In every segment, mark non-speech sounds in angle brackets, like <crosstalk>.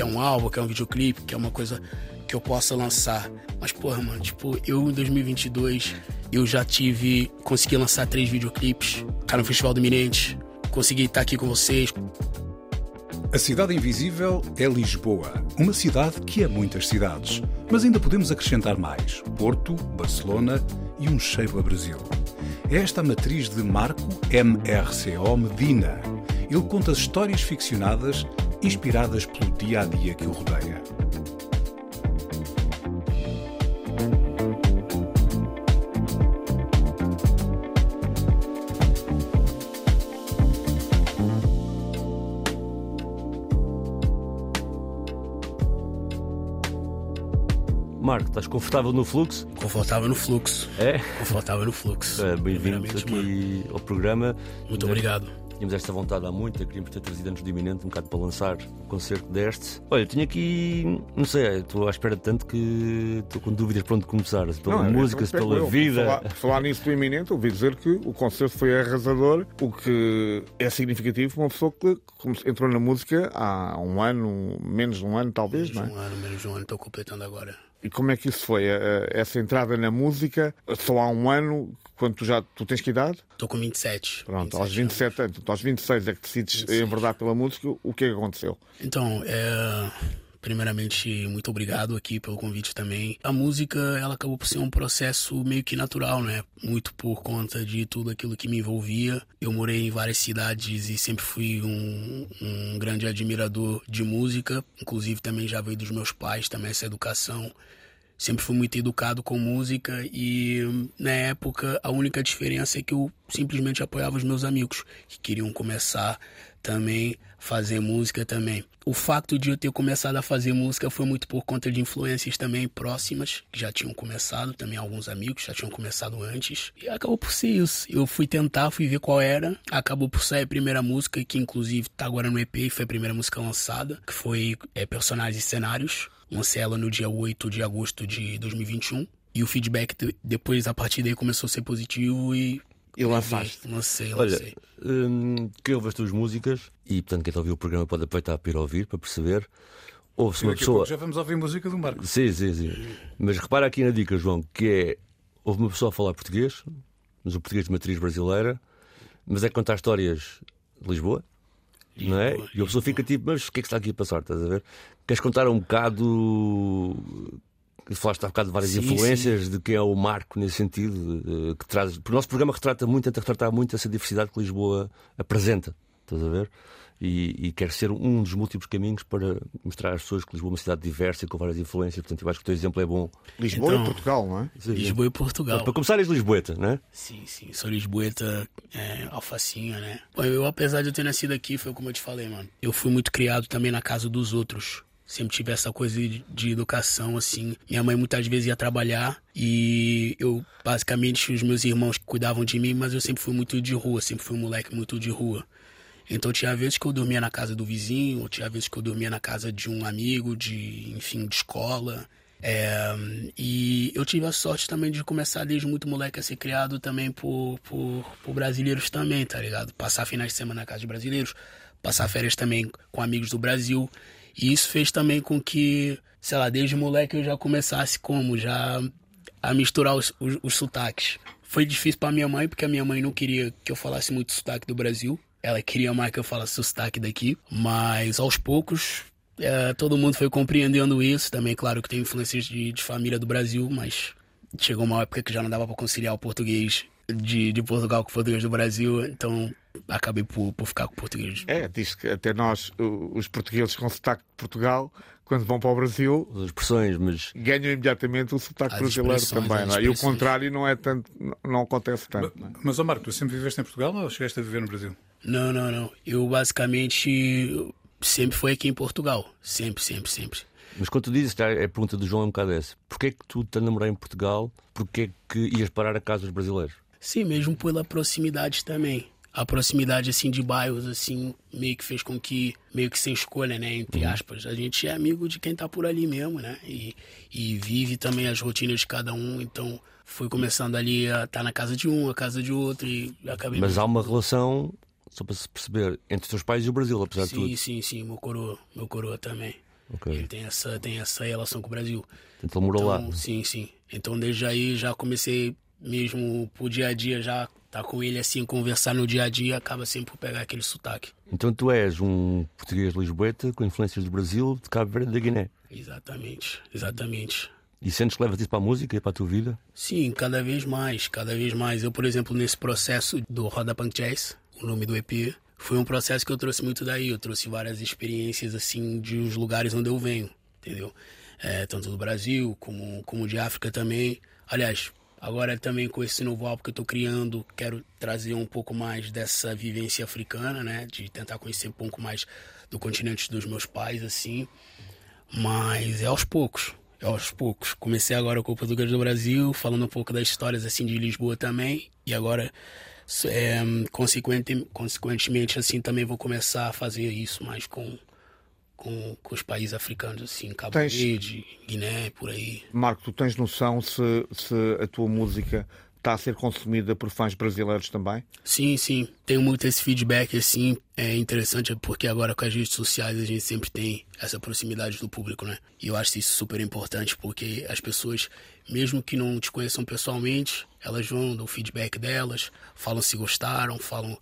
Que é um álbum, que é um videoclipe, que é uma coisa que eu possa lançar. Mas, porra, mano, tipo, eu em 2022, eu já tive, consegui lançar três videoclipes, cara, no Festival do consegui estar aqui com vocês. A Cidade Invisível é Lisboa, uma cidade que é muitas cidades, mas ainda podemos acrescentar mais: Porto, Barcelona e um cheiro a Brasil. É esta a matriz de Marco MRCO Medina. Ele conta histórias ficcionadas inspiradas pelo dia a dia que o rodeia. Marco, estás confortável no fluxo? Confortável no fluxo. É? Confortável no fluxo. É, Bem-vindo aqui ao programa. Muito obrigado. Tínhamos esta vontade há muito, queríamos ter trazido antes do iminente um bocado para lançar o concerto deste. Olha, tinha aqui, não sei, estou à espera de tanto que estou com dúvidas para onde começar. Se pela Não, é, música, se pela eu, vida. Falar, falar nisso do iminente, ouvi dizer que o concerto foi arrasador, o que é significativo para uma pessoa que entrou na música há um ano, menos de um ano talvez, menos não é? um ano, menos de um ano, estou completando agora. E como é que isso foi? Essa entrada na música, só há um ano, quando tu já tu tens que idade? Estou com 27. Pronto, 27 aos 27 anos. Então, aos 26 é que decides 26. enverdar pela música. O que é que aconteceu? Então, é... Primeiramente, muito obrigado aqui pelo convite também. A música, ela acabou por ser um processo meio que natural, né? Muito por conta de tudo aquilo que me envolvia. Eu morei em várias cidades e sempre fui um, um grande admirador de música. Inclusive, também já veio dos meus pais também essa educação sempre fui muito educado com música e na época a única diferença é que eu simplesmente apoiava os meus amigos que queriam começar também fazer música também. O fato de eu ter começado a fazer música foi muito por conta de influências também próximas, que já tinham começado, também alguns amigos já tinham começado antes. E acabou por ser isso. Eu fui tentar, fui ver qual era, acabou por sair a primeira música, que inclusive tá agora no EP, foi a primeira música lançada, que foi é, Personagens e Cenários. Lancei ela no dia 8 de agosto de 2021. E o feedback depois, a partir daí, começou a ser positivo e e lançaste? Lancei, lancei. Olha, hum, que ouve as tuas músicas e, portanto, quem está a ouvir o programa pode aproveitar para ir ouvir, para perceber. Ouve-se uma pessoa. Já vamos ouvir música do Marco. Sim, sim, sim. Mas repara aqui na dica, João, que é. Houve uma pessoa a falar português, mas o português de matriz brasileira, mas é contar histórias de Lisboa, Lisboa não é? E a pessoa fica tipo, mas o que é que está aqui a passar? Estás a ver? Queres contar um bocado falaste há bocado de várias sim, influências sim. de quem é o Marco nesse sentido, que traz. O nosso programa retrata muito, tenta retratar muito essa diversidade que Lisboa apresenta. Estás a ver? E, e, quer ser um dos múltiplos caminhos para mostrar às pessoas que Lisboa é uma cidade diversa e com várias influências. Portanto, eu acho que o teu exemplo é bom. Lisboa então, e Portugal, não é? Lisboa e Portugal. Para começar, és Lisboeta, não é? Sim, sim. Sou Lisboeta, é, alfacinha, né? Bom, eu, apesar de eu ter nascido aqui, foi como eu te falei, mano. Eu fui muito criado também na casa dos outros sempre tive essa coisa de, de, educação, assim. Minha mãe muitas vezes ia trabalhar e eu, basicamente, os meus irmãos cuidavam de mim, mas eu sempre fui muito de rua, sempre fui um moleque muito de rua. Então tinha vezes que eu dormia na casa do vizinho, tinha vezes que eu dormia na casa de um amigo, de, enfim, de escola. É, e eu tive a sorte também de começar desde muito moleque a ser criado também por, por, por brasileiros também, tá ligado? Passar finais de semana na casa de brasileiros, passar férias também com amigos do Brasil. E isso fez também com que, sei lá, desde moleque eu já começasse como? Já a misturar os, os, os sotaques. Foi difícil para minha mãe, porque a minha mãe não queria que eu falasse muito sotaque do Brasil. Ela queria mais que eu falasse sotaque daqui. Mas aos poucos, é, todo mundo foi compreendendo isso. Também, claro que tem influências de, de família do Brasil, mas chegou uma época que já não dava para conciliar o português de, de Portugal com o português do Brasil, então acabei por, por ficar com o português. É, diz que até nós, os portugueses com sotaque de Portugal, quando vão para o Brasil, as expressões, mas ganham imediatamente o sotaque as brasileiro também. Não é? E o contrário não é tanto, não acontece tanto. Mas, mas oh Marco, tu sempre viveste em Portugal ou chegaste a viver no Brasil? Não, não, não. Eu basicamente sempre fui aqui em Portugal. Sempre, sempre, sempre. Mas quando tu dizes, a pergunta do João é um bocado essa. Porquê é que tu te namorar em Portugal? Porquê é que ias parar a casa dos brasileiros? Sim, mesmo pela proximidade também. A proximidade, assim, de bairros, assim, meio que fez com que, meio que sem escolha, né, entre uhum. aspas, a gente é amigo de quem tá por ali mesmo, né, e, e vive também as rotinas de cada um, então fui começando ali a estar tá na casa de um, a casa de outro e acabei... Mas há uma relação, só para se perceber, entre os teus pais e o Brasil, apesar sim, de tudo. Sim, sim, sim, meu coroa, meu coroa também. Okay. Ele tem essa, tem essa relação com o Brasil. Então morou então, lá? Sim, sim. Então desde aí já comecei mesmo pro dia a dia já tá com ele assim, conversar no dia a dia, acaba sempre por pegar aquele sotaque. Então tu és um português lisboeta com influências do Brasil, de Cabo Verde e da Guiné. Exatamente, exatamente. E sentes que levas isso para a música e para a tua vida? Sim, cada vez mais, cada vez mais. Eu, por exemplo, nesse processo do Roda Punk Jazz, o nome do EP, foi um processo que eu trouxe muito daí. Eu trouxe várias experiências, assim, de os lugares onde eu venho, entendeu? É, tanto do Brasil, como, como de África também. Aliás, agora também com esse novo álbum que eu tô criando, quero trazer um pouco mais dessa vivência africana, né? De tentar conhecer um pouco mais do continente dos meus pais, assim. Mas é aos poucos, é aos poucos. Comecei agora com o Português do Brasil, falando um pouco das histórias, assim, de Lisboa também. E agora é, consequente, consequentemente, assim, também vou começar a fazer isso mais com, com, com os países africanos, assim, Cabo tens... Verde, Guiné, por aí. Marco, tu tens noção se, se a tua música está a ser consumida por fãs brasileiros também? Sim, sim. Tenho muito esse feedback, assim, é interessante porque agora com as redes sociais a gente sempre tem essa proximidade do público, né? E eu acho isso super importante porque as pessoas, mesmo que não te conheçam pessoalmente, elas vão, dão o feedback delas, falam se gostaram, falam...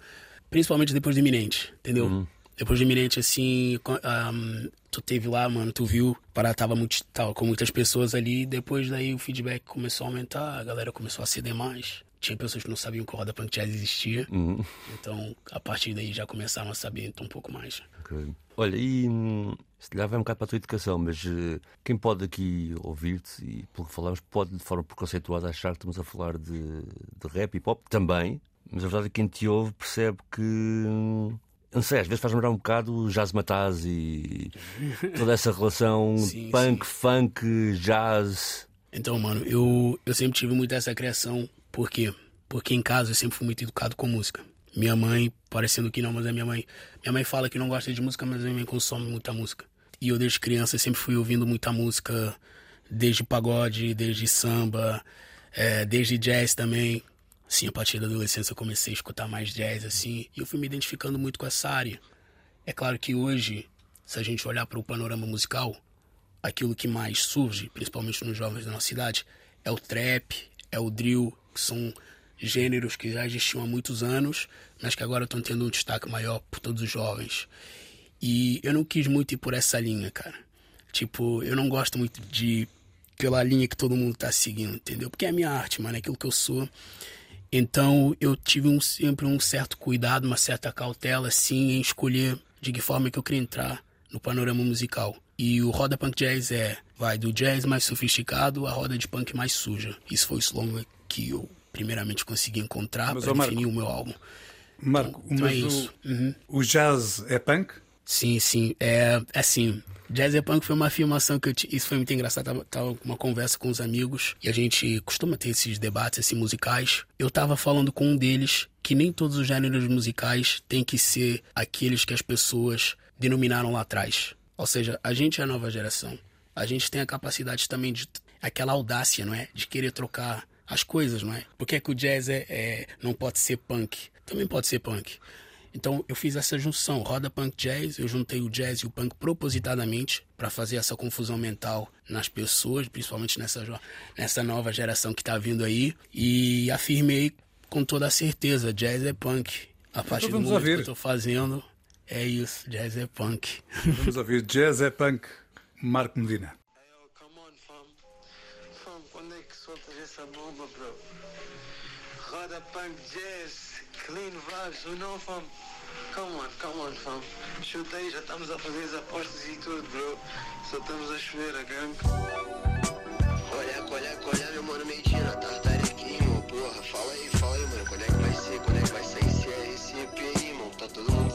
Principalmente depois do iminente, entendeu? Uhum. Depois do iminente, assim, um, tu teve lá, mano, tu viu, para tava muito, tava com muitas pessoas ali, depois daí o feedback começou a aumentar, a galera começou a ceder mais. Tinha pessoas que não sabiam que o Roda Punk Jazz existia. Uhum. Então, a partir daí já começaram a saber então, um pouco mais. Okay. Olha, e hum, se calhar vai um bocado para a tua educação, mas uh, quem pode aqui ouvir-te e pelo que falamos, pode de forma preconceituosa achar que estamos a falar de, de rap e pop também, mas a verdade é que quem te ouve percebe que. Hum, não sei, às vezes faz lembrar um bocado o Jazz Mataz e toda essa relação <laughs> sim, punk, sim. funk, jazz. Então, mano, eu, eu sempre tive muito essa criação. Por quê? Porque em casa eu sempre fui muito educado com música. Minha mãe, parecendo que não, mas é minha mãe. Minha mãe fala que não gosta de música, mas minha mãe consome muita música. E eu desde criança sempre fui ouvindo muita música, desde pagode, desde samba, é, desde jazz também. Sim, a partir da adolescência eu comecei a escutar mais jazz, assim, e eu fui me identificando muito com essa área. É claro que hoje, se a gente olhar para o panorama musical, aquilo que mais surge, principalmente nos jovens da nossa cidade, é o trap, é o drill, que são gêneros que já existiam há muitos anos, mas que agora estão tendo um destaque maior por todos os jovens. E eu não quis muito ir por essa linha, cara. Tipo, eu não gosto muito de pela linha que todo mundo tá seguindo, entendeu? Porque é a minha arte, mano, é aquilo que eu sou. Então eu tive um, sempre um certo cuidado, uma certa cautela, assim, em escolher de que forma que eu queria entrar no panorama musical. E o Roda Punk Jazz é, vai do jazz mais sofisticado à roda de punk mais suja. Isso foi o slogan que eu primeiramente consegui encontrar para definir o meu álbum. Marco, então, mas é. O, uhum. o jazz é punk? Sim, sim. É assim, Jazz é Punk foi uma afirmação que eu t... Isso foi muito engraçado. Tava, tava uma conversa com os amigos e a gente costuma ter esses debates assim, musicais. Eu tava falando com um deles que nem todos os gêneros musicais têm que ser aqueles que as pessoas denominaram lá atrás. Ou seja, a gente é a nova geração. A gente tem a capacidade também de. aquela audácia, não é? De querer trocar as coisas, não é? Porque é que o jazz é, é, não pode ser punk? Também pode ser punk. Então eu fiz essa junção, roda punk jazz, eu juntei o jazz e o punk propositadamente para fazer essa confusão mental nas pessoas, principalmente nessa, nessa nova geração que está vindo aí, e afirmei com toda a certeza, jazz é punk. A partir então do momento ouvir. que eu estou fazendo, é isso, jazz é punk. Vamos ouvir jazz é punk, Marco Medina. Roda punk jazz, clean vibes, o não fam. Come on, come on fam. Chuta aí, já estamos a fazer as apostas e tudo, bro. Só estamos a chover a gangue. Olha, olha, olha, meu mano Medina, tartarequinho, porra. Fala aí, fala aí, mano. Quando é que vai ser? Quando é que vai sair esse, EP aí, mano? Tá todo mundo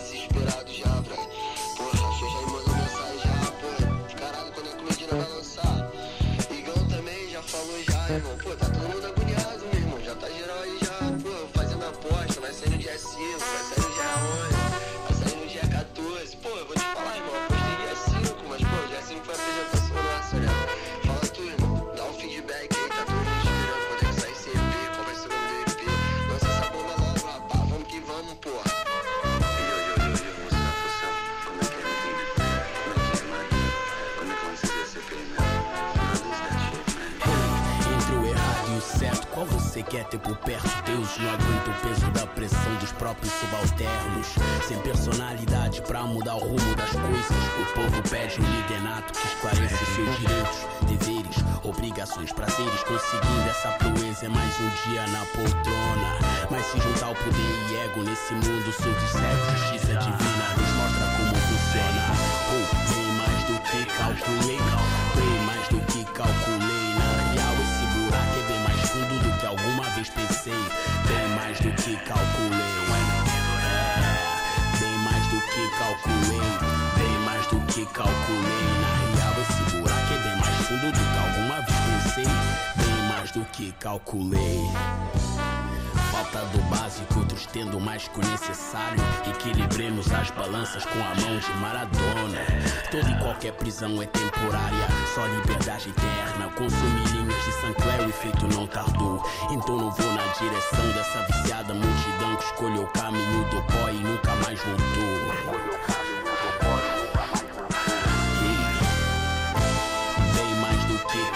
tendo mais que o necessário. Equilibremos as balanças com a mão de Maradona. Toda e qualquer prisão é temporária, só liberdade eterna. Consumir linhas de Sancler, o efeito não tardou. Então não vou na direção dessa viciada multidão que escolheu o caminho do pó e nunca mais voltou.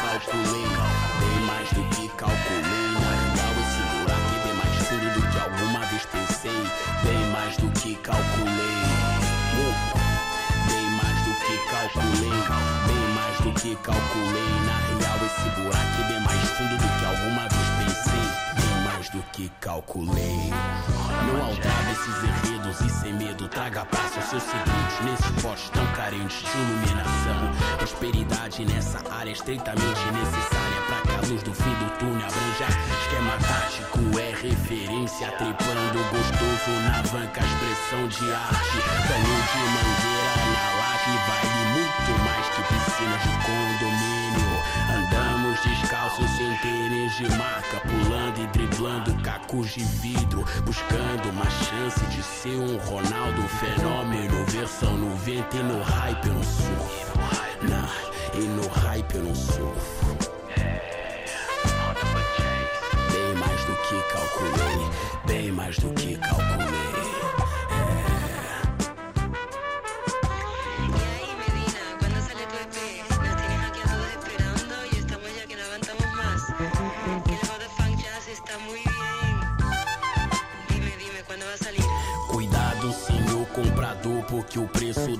Calculei, bem mais do que calculei. Calculei. Na real, esse buraco é bem mais fundo do que alguma vez pensei. Bem mais do que calculei. Não aldraba esses enredos e sem medo traga paz aos seus segredos nesses postos tão carentes de iluminação. Prosperidade nessa área é estreitamente necessária para que a luz do fim do túnel abranja. Esquema tático é referência, tripando gostoso na banca, expressão de arte. Canhão de mangueira na laje, vale muito mais que piscinas de condomínio. Andamos descalços sem tênis de marca, pulando e driblando cacos de vidro, buscando uma chance de ser um Ronaldo fenômeno. Versão no vento e no hype eu não surfo. E no hype eu não surfo. Bem mais do que calculei, bem mais do que calculei.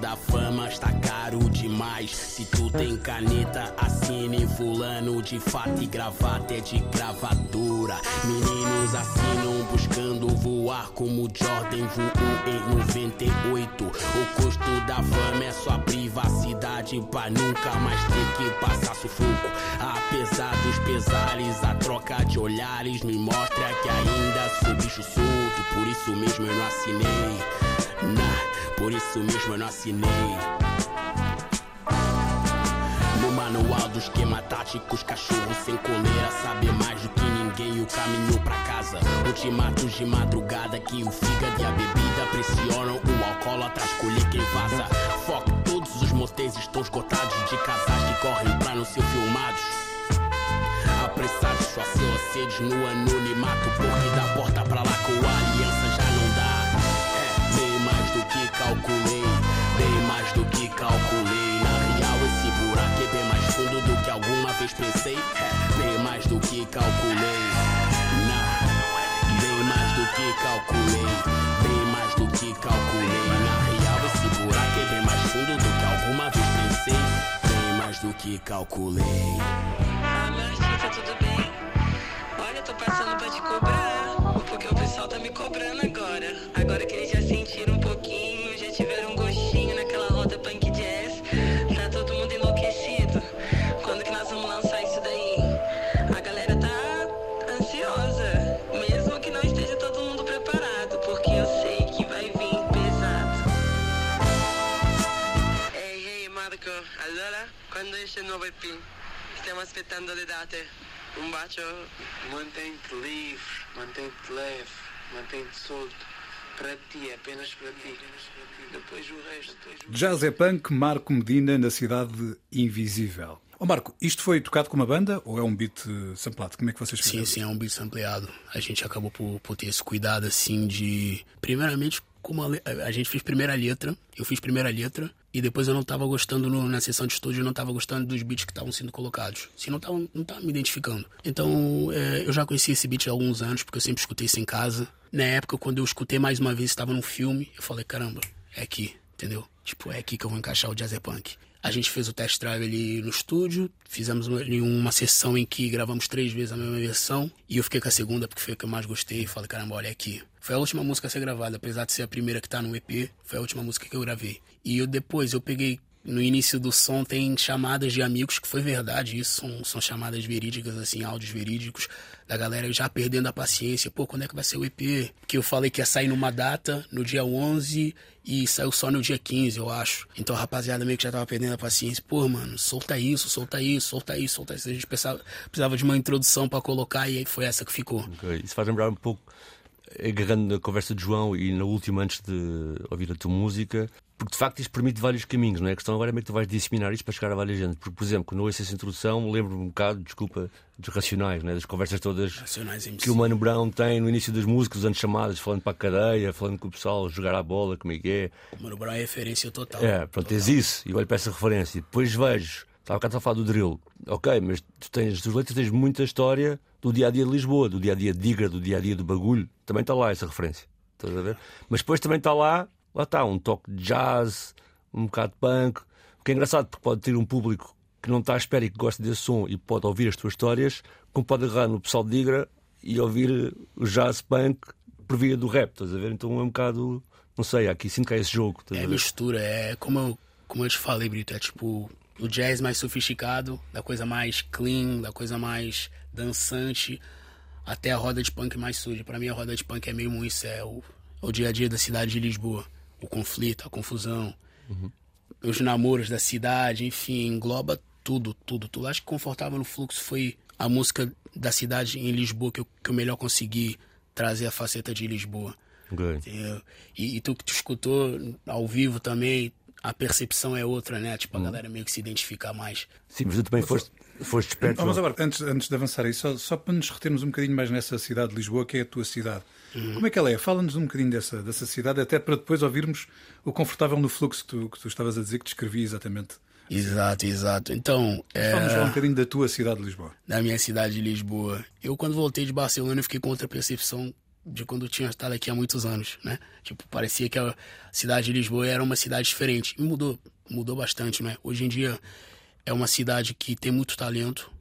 Da fama está caro demais. Se tu tem caneta, assine fulano de fato e gravata é de gravadora. Meninos assinam buscando voar como Jordan voou em 98. O custo da fama é sua privacidade pra nunca mais ter que passar sufoco. Apesar dos pesares, a troca de olhares me mostra que ainda sou bicho solto. Por isso mesmo eu não assinei. Nah, por isso mesmo eu não assinei. No manual do esquema tático, os cachorros sem coleira sabem mais do que ninguém o caminho pra casa. Ultimatos de madrugada que o fígado e a bebida pressionam o alcoólatra escolher quem vaza. Foco, todos os motéis estão esgotados de casais que correm pra não ser filmados. Apressados, seu assédio no anonimato, porque da porta pra lá com a aliança calculei, bem mais do que calculei. Na real, esse buraco é bem mais fundo do que alguma vez pensei. É, bem mais do que calculei. Na, bem mais do que calculei, bem mais do que calculei. Na real, esse buraco é bem mais fundo do que alguma vez pensei. Bem mais do que calculei. Ah, meu artista, tudo bem? Olha, tô passando pra te cobrar. me cobrando agora. Agora que eles já sentiram um pouquinho, tiveram um gostinho naquela roda punk jazz. Tá todo mundo enlouquecido. Quando que nós vamos lançar isso daí? A galera tá ansiosa. Mesmo que não esteja todo mundo preparado, porque eu sei que vai vir pesado. Ehi, ehi Marco, allora quando esce il nuovo EP? Stiamo aspettando le date. Un bacio? Mantém-te livre, mantém-te leve, mantém-te solto. Para ti, apenas para ti. Depois o resto, depois o Jazz é punk, Marco Medina na cidade invisível. Ó Marco, isto foi tocado com uma banda ou é um beat eh, samplado? Como é que vocês Sim, fizeram? sim, é um beat ampliado. A gente acabou por, por ter esse cuidado, assim, de. Primeiramente, a, a gente fez primeira letra, eu fiz primeira letra, e depois eu não tava gostando no- na sessão de estúdio, eu não tava gostando dos beats que estavam sendo colocados. Assim, não tava, não tava me identificando. Então, é, eu já conhecia esse beat há alguns anos, porque eu sempre escutei isso em casa. Na época, quando eu escutei mais uma vez, estava num filme, eu falei, caramba, é aqui, entendeu? Tipo, é aqui que eu vou encaixar o Jazz é Punk. A gente fez o test drive ali no estúdio, fizemos ali uma sessão em que gravamos três vezes a mesma versão, e eu fiquei com a segunda porque foi a que eu mais gostei, e falei, caramba, olha é aqui. Foi a última música a ser gravada, apesar de ser a primeira que tá no EP, foi a última música que eu gravei. E eu depois, eu peguei, no início do som tem chamadas de amigos, que foi verdade, isso são, são chamadas verídicas, assim, áudios verídicos, da galera já perdendo a paciência, pô, quando é que vai ser o EP? Que eu falei que ia sair numa data, no dia 11, e saiu só no dia 15, eu acho. Então a rapaziada meio que já tava perdendo a paciência. Pô, mano, solta isso, solta isso, solta isso, solta isso. A gente precisava, de uma introdução pra colocar e aí foi essa que ficou. Ok, Isso faz lembrar um pouco, agarrando na conversa de João e na última antes de ouvir a tua música, porque de facto isto permite vários caminhos, não é? A questão agora é como é que tu vais disseminar isto para chegar a várias gente. Porque, por exemplo, quando eu ouço essa introdução, lembro-me um bocado, desculpa, dos racionais, não é? das conversas todas que o Mano Brown tem no início das músicas, usando chamadas, falando para a cadeia, falando com o pessoal, jogar a bola, como é que é. Mano Brown é referência total. É, pronto, tens isso e olho para essa referência. Depois vejo, estava cá a falar do drill, ok, mas tu tens, as tuas letras tens muita história do dia a dia de Lisboa, do dia a dia de Digra, do dia a dia do bagulho. Também está lá essa referência. Estás a ver? Mas depois também está lá, lá está, um toque de jazz, um bocado de punk. O que é engraçado, porque pode ter um público que não está à espera e que gosta desse som e pode ouvir as tuas histórias, como pode agarrar no pessoal de Digra e ouvir o jazz punk por via do rap, estás a ver? Então é um bocado, não sei, aqui sinto que há esse jogo. É a mistura, é como eu, como eu te falei, Brito, é tipo o jazz mais sofisticado, da coisa mais clean, da coisa mais dançante, até a roda de punk mais suja. Pra mim a roda de punk é mesmo isso, é o, é o dia a dia da cidade de Lisboa. O conflito, a confusão, os namoros da cidade, enfim, engloba tudo, tudo, tudo. Acho que Confortável no Fluxo foi a música da cidade em Lisboa que eu, que eu melhor consegui trazer a faceta de Lisboa. E, e tu que tu escutou ao vivo também, a percepção é outra, né? Tipo, a galera meio que se identifica mais. Sim, mas tu também foste, foste esperto. João. agora, antes, antes de avançar aí, só, só para nos retermos um bocadinho mais nessa cidade de Lisboa, que é a tua cidade. Como é que ela é? Fala-nos um bocadinho dessa, dessa cidade, até para depois ouvirmos o confortável no fluxo que tu, que tu estavas a dizer, que descrevi exatamente. Exato, exato. Então, é, Fala-nos um bocadinho da tua cidade de Lisboa. da minha cidade de Lisboa. Eu, quando voltei de Barcelona, eu fiquei com outra percepção de quando tinha estado aqui há muitos anos, né? Tipo, parecia que a cidade de Lisboa era uma cidade diferente. E mudou, mudou bastante, né? Hoje em dia é uma cidade que tem muito talento,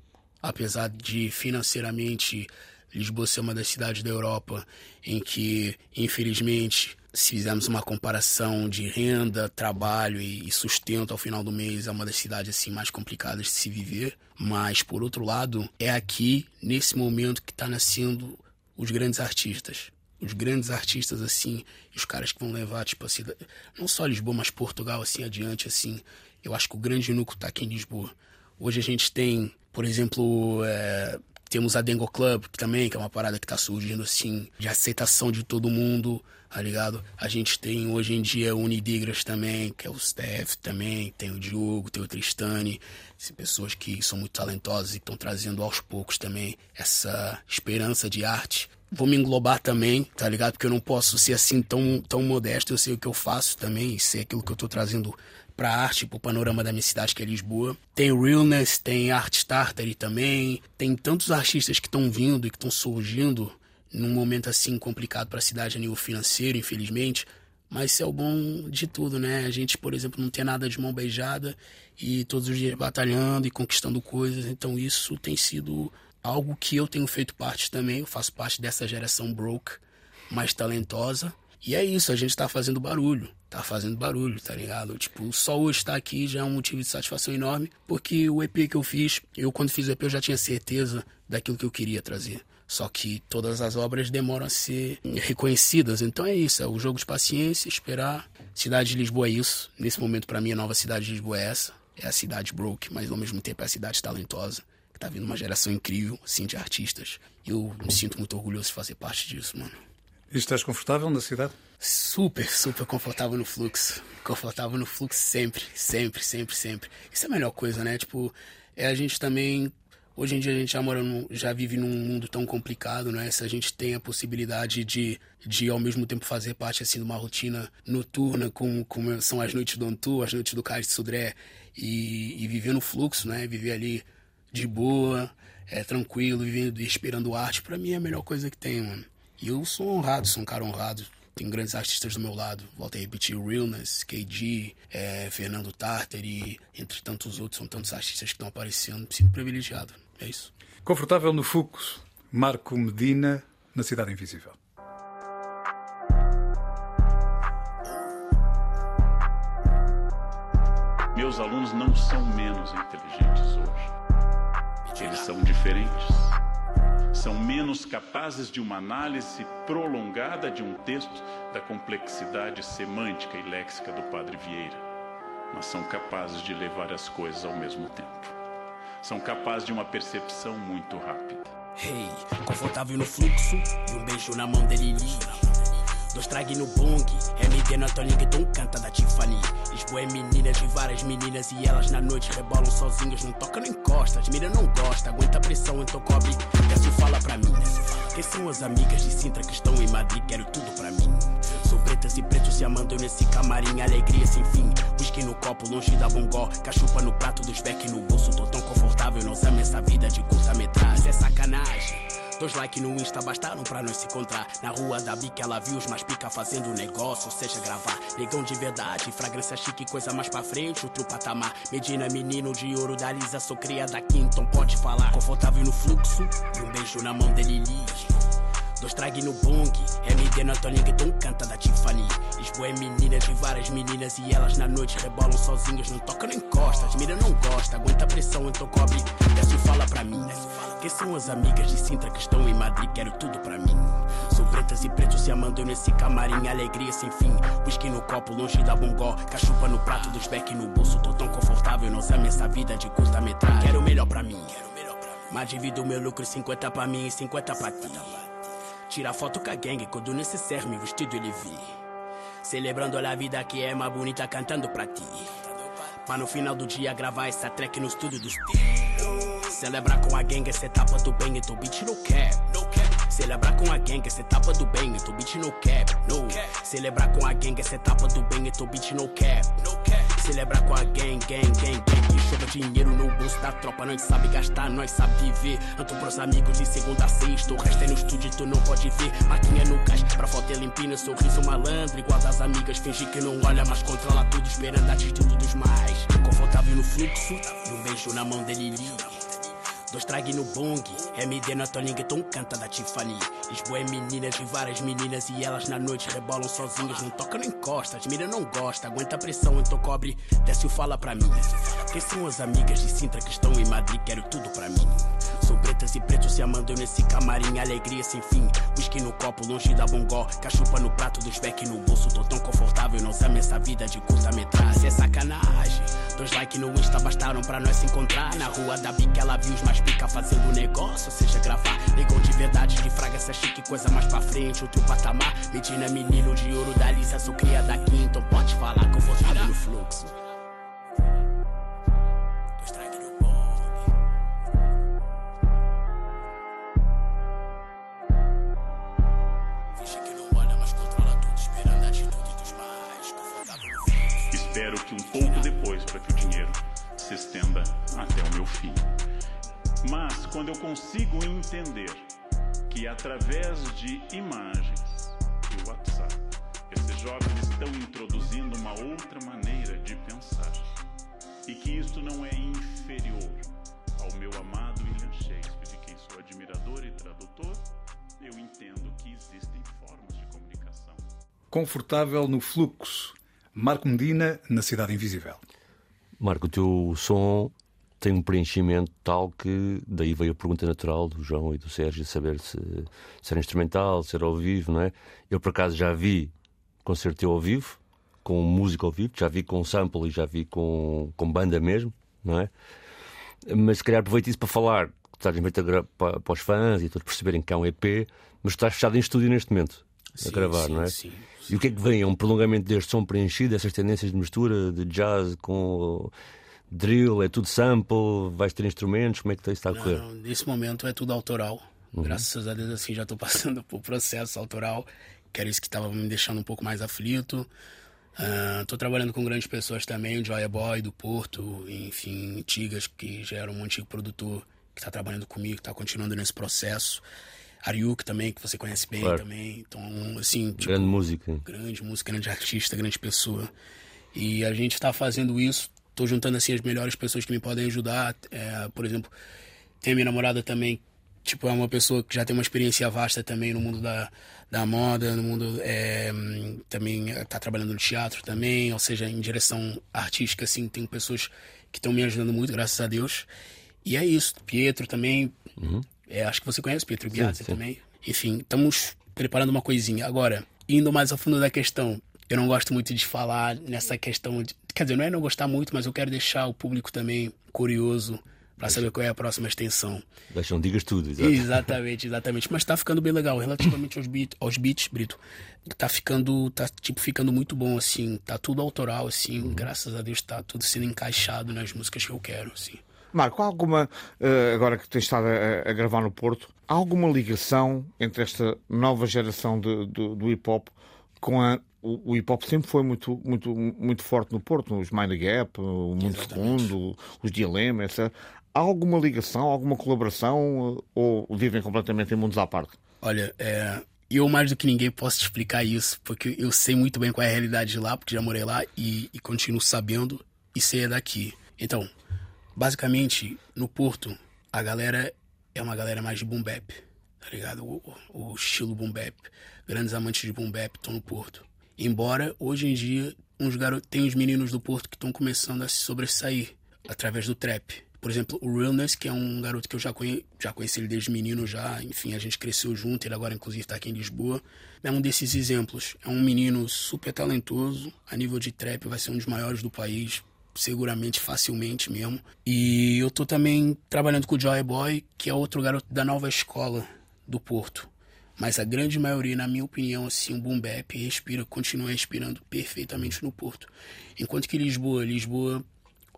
apesar de financeiramente Lisboa ser uma das cidades da Europa em que, infelizmente, se fizermos uma comparação de renda, trabalho e sustento ao final do mês, é uma das cidades assim mais complicadas de se viver. Mas, por outro lado, é aqui, nesse momento, que está nascendo os grandes artistas. Os grandes artistas, assim, os caras que vão levar, tipo, a cidade, não só Lisboa, mas Portugal, assim, adiante, assim. Eu acho que o grande núcleo está aqui em Lisboa. Hoje a gente tem, por exemplo, é, temos a Dengo Club, que também que é uma parada que tá surgindo assim, de aceitação de todo mundo, tá ligado? A gente tem hoje em dia o Unidigras também, que é o Steph também, tem o Diogo, tem o Tristani, são pessoas que são muito talentosas e estão trazendo aos poucos também essa esperança de arte. Vou me englobar também, tá ligado? Porque eu não posso ser assim tão, tão modesto, eu sei o que eu faço também, sei aquilo que eu tô trazendo pra arte, pro panorama da minha cidade, que é Lisboa. Tem o Realness, tem Art Starter também. Tem tantos artistas que estão vindo e que estão surgindo num momento assim complicado para a cidade a nível financeiro, infelizmente. Mas isso é o bom de tudo, né? A gente, por exemplo, não tem nada de mão beijada e todos os dias batalhando e conquistando coisas. Então isso tem sido algo que eu tenho feito parte também. Eu faço parte dessa geração broke, mais talentosa. E é isso, a gente tá fazendo barulho. Tá fazendo barulho, tá ligado? Tipo, só hoje estar aqui já é um motivo de satisfação enorme, porque o EP que eu fiz, eu quando fiz o EP eu já tinha certeza daquilo que eu queria trazer. Só que todas as obras demoram a ser reconhecidas. Então é isso, é o jogo de paciência, esperar. Cidade de Lisboa é isso. Nesse momento, para mim, a nova cidade de Lisboa é essa. É a cidade broke, mas ao mesmo tempo é a cidade talentosa. Que tá vindo uma geração incrível, assim, de artistas. E eu me sinto muito orgulhoso de fazer parte disso, mano. E estás confortável na cidade? Super, super confortável no fluxo. Confortável no fluxo sempre, sempre, sempre, sempre. Isso é a melhor coisa, né? Tipo, é a gente também. Hoje em dia a gente já mora, já vive num mundo tão complicado, né? Se a gente tem a possibilidade de, de ao mesmo tempo fazer parte assim de uma rotina noturna, como, como são as noites do Antu, as noites do Cais de Sudré, e, e viver no fluxo, né? Viver ali de boa, é, tranquilo, vivendo, esperando arte, pra mim é a melhor coisa que tem, mano. E eu sou honrado, sou um cara honrado. Tem grandes artistas do meu lado. Volto a repetir, Realness, KG, é, Fernando Tartari, entre tantos outros. São tantos artistas que estão aparecendo. Me sinto privilegiado. É isso. Confortável no fluxo. Marco Medina, na Cidade Invisível. Meus alunos não são menos inteligentes hoje. Eles são diferentes. São menos capazes de uma análise prolongada de um texto da complexidade semântica e léxica do Padre Vieira, mas são capazes de levar as coisas ao mesmo tempo. São capazes de uma percepção muito rápida. Hey, confortável no fluxo e um beijo na mão dele. Dois trague no bong, MD na Toninha que canta da Tiffany. Lisboa é meninas de várias meninas e elas na noite rebolam sozinhas, não toca nem encosta. As mira não gosta, aguenta a pressão, então cobre. Desce fala pra mim. Quem são as amigas de Sintra que estão em Madrid? Quero tudo pra mim. Sou pretas e pretos se amando nesse camarim, alegria sem fim. Whisky no copo, longe da bongó. Cachupa no prato dos beck no bolso. Tô tão confortável, não amo essa vida de curta-metragem. É sacanagem. Dois likes no Insta bastaram pra nós se encontrar. Na rua da Bica ela viu os mais pica fazendo negócio, ou seja, gravar. Negão de verdade, fragrância chique, coisa mais pra frente, outro patamar. Medina, menino de ouro da Lisa, sou cria daqui, então pode falar. Confortável no fluxo e um beijo na mão dele liso. Dois trague no bong, MD na Toninha que canta da Tiffany. Lisboa é menina de várias meninas e elas na noite rebolam sozinhas, não toca nem encosta. As mira não gosta, aguenta a pressão, então cobre. E fala pra mim. Quem são as amigas de Sintra que estão em Madrid? Quero tudo pra mim. Sou pretas e pretos se amando nesse camarim, alegria sem fim. Whisky no copo, longe da bongó. Cachupa no prato dos beck no bolso, tô tão confortável, não amo essa vida de curta-metragem. Quero o melhor pra mim. Mas divido meu lucro 50 pra mim e 50 pra ti. Tira foto com a gangue, quando necessário me vestido ele vi. Celebrando a vida que é mais bonita cantando pra ti. Pra no final do dia gravar essa track no estúdio dos P. Celebrar com a gangue essa etapa do bem e tu bitch no cap. Celebrar com a gangue essa etapa do bem e tu bitch no cap. No. Celebrar com a gangue essa etapa do bem e tu bitch no cap. Celebrar com a gang, gang, gang, gang. Que chova dinheiro no bolso da tropa. Nós sabe gastar, nós sabe viver. Ando pros amigos de segunda a sexta. O resto é no estúdio, tu não pode ver. Maquinha no caixa, pra foto é limpinha. Sorriso malandro, igual das amigas. Fingir que não olha, mas controla tudo. Esperando a atitude dos mais. Confortável no fluxo e um beijo na mão dele livre. Dois trague no bong, MD na Toninha canta da Tiffany. Lisboa é meninas de várias meninas e elas na noite rebolam sozinhas, não toca nem encosta. As mira não gosta, aguenta a pressão, então cobre. Desce o fala pra mim. Quem são as amigas de Sintra que estão em Madrid? Quero tudo pra mim. Sou pretas e pretos se amando nesse camarim, alegria sem fim. Whisky no copo, longe da bongó. Cachupa no prato dos beck no bolso, tô tão confortável, não amo essa vida de curta-metragem. É sacanagem. Dois likes no Insta bastaram pra nós se encontrar. Na rua da Bica ela viu os mais pica fazendo negócio, ou seja, gravar. Negão de verdade, de fraga, essa chique, coisa mais pra frente, outro patamar. Medina, menino de ouro da Lisa, sou cria daqui, então pode falar que eu vou tirar no fluxo. Espero que um pouco depois para que o dinheiro se estenda até o meu fim. Mas quando eu consigo entender que através de imagens e WhatsApp, esses jovens estão introduzindo uma outra maneira de pensar e que isto não é inferior ao meu amado William Shakespeare, de quem sou admirador e tradutor, Eu entendo que existem formas de comunicação. Confortável no fluxo. Marco Medina, na Cidade Invisível. Marco, o teu som tem um preenchimento tal que daí veio a pergunta natural do João e do Sérgio saber se, se era instrumental, se era ao vivo, não é? Eu por acaso já vi concerto teu ao vivo, com música ao vivo, já vi com sample e já vi com, com banda mesmo, não é? Mas se calhar aproveito isso para falar, estás para, para os fãs e todos perceberem que há um EP, mas estás fechado em estúdio neste momento, a Sim, gravar, sim, não é? sim, E o que é que vem? É um prolongamento deste som preenchido, essas tendências de mistura de jazz com drill, é tudo sample, vais ter instrumentos, como é que isso está a correr? Não, nesse momento é tudo autoral. Graças a Deus, assim, já estou <laughs> passando por processo autoral, que era isso que estava me deixando um pouco mais aflito. Estou trabalhando com grandes pessoas também, o Joya Boy do Porto, enfim, Tigas, que já era um antigo produtor que está trabalhando comigo, está continuando nesse processo. Ariuk também, que você conhece bem Claro. também. Então, assim, tipo, Grande música. grande música, grande artista, grande pessoa. E a gente está fazendo isso. Tô juntando assim as melhores pessoas que me podem ajudar. É, por exemplo, tem a minha namorada também, tipo, é uma pessoa que já tem uma experiência vasta também no mundo da, da moda, no mundo é, também está trabalhando no teatro também, ou seja, em direção artística assim, tem pessoas que estão me ajudando muito, graças a Deus. E é isso. Pietro também, é, acho que você conhece Pietro Biasi também. Enfim, estamos preparando uma coisinha. Agora, indo mais a fundo da questão, eu não gosto muito de falar nessa questão. De, quer dizer, não é não gostar muito, mas eu quero deixar o público também curioso para saber qual é a próxima extensão. Deixam, digas tudo. exato. Exatamente, exatamente. Mas tá ficando bem legal, relativamente aos, beat, aos beats, Brito. Tá ficando, tá tipo ficando muito bom, assim. Tá tudo autoral, assim. Graças a Deus tá tudo sendo encaixado nas músicas que eu quero, assim. Marco, há alguma, eh, agora que tens estado a, a gravar no Porto, há alguma ligação entre esta nova geração de- do- do hip hop com a. O, o hip hop sempre foi muito, muito, muito forte no Porto, os Mind Gap, o Mundo Segundo, os Dilema, etc. Há alguma ligação, alguma colaboração eh, ou vivem completamente em mundos à parte? Olha, é, eu mais do que ninguém posso te explicar isso, porque eu sei muito bem qual é a realidade de lá, porque já morei lá e, e continuo sabendo e sei é daqui. Então, basicamente, no Porto, a galera é uma galera mais de boom bap, tá ligado? O, o- estilo boom bap. Grandes amantes de boom bap estão no Porto. Embora, hoje em dia, uns garotos, tem os meninos do Porto que estão começando a se sobressair através do trap. Por exemplo, o Realness, que é um garoto que eu já, conhe... já conheci ele desde menino já, enfim, a gente cresceu junto, ele agora inclusive está aqui em Lisboa. É um desses exemplos. É um menino super talentoso, a nível de trap vai ser um dos maiores do país, seguramente, facilmente mesmo. E eu tô também trabalhando com o Joy Boy, que é outro garoto da nova escola do Porto. Mas a grande maioria, na minha opinião, assim, o boom bap respira, continua respirando perfeitamente no Porto. Enquanto que Lisboa, Lisboa,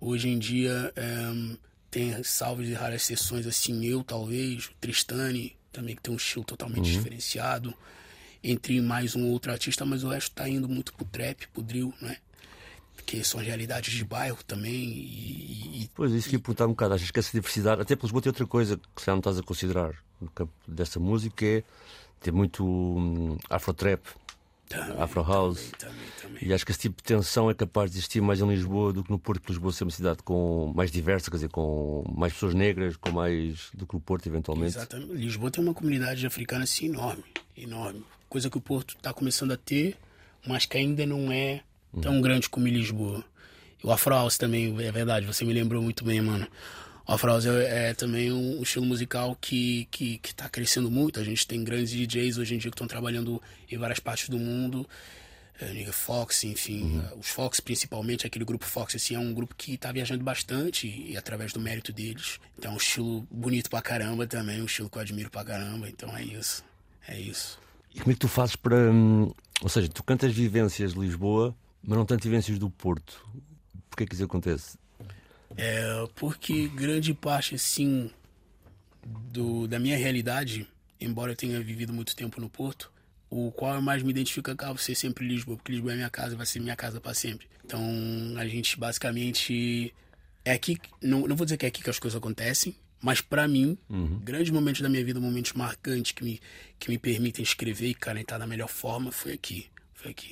hoje em dia, é, tem salves e raras sessões, assim, eu talvez, o Tristani, também que tem um estilo totalmente diferenciado, entre mais um outro artista, mas o resto tá indo muito pro trap, pro drill, né? Que são realidades de bairro também e, e- Pois, isso que perguntar um bocado. Achas que essa diversidade, até Lisboa tem outra coisa que se não estás a considerar no campo dessa música, é ter muito hum, afro-trap, afro-house. E acho que esse tipo de tensão é capaz de existir mais em Lisboa do que no Porto, porque Lisboa ser uma cidade com mais diversa, quer dizer, com mais pessoas negras, com mais do que o Porto, eventualmente. Exatamente. Lisboa tem uma comunidade africana assim enorme, enorme. Coisa que o Porto está começando a ter, mas que ainda não é tão grande como Lisboa. E o Afro House também, é verdade, você me lembrou muito bem, mano. O Afro House é, é também um estilo musical que, que, que tá crescendo muito. A gente tem grandes DJs hoje em dia que estão trabalhando em várias partes do mundo. É, Fox, enfim, eh, os Fox principalmente, aquele grupo Fox, assim, é um grupo que tá viajando bastante e, através do mérito deles. Então é um estilo bonito pra caramba também, um estilo que eu admiro pra caramba, então é isso, é isso. E como é que tu fazes para. hum, Ou seja, tu cantas vivências de Lisboa, mas não tanto vivências do Porto. Porquê que isso acontece? É porque grande parte, assim, do, da minha realidade, embora eu tenha vivido muito tempo no Porto, o qual eu mais me identifico acaba ser sempre Lisboa, porque Lisboa é minha casa, vai ser minha casa para sempre. Então a gente basicamente é aqui, não, não vou dizer que é aqui que as coisas acontecem, mas para mim, grandes momentos da minha vida, momentos marcantes que me, que me permitem escrever e calentar da melhor forma, foi aqui. Foi aqui.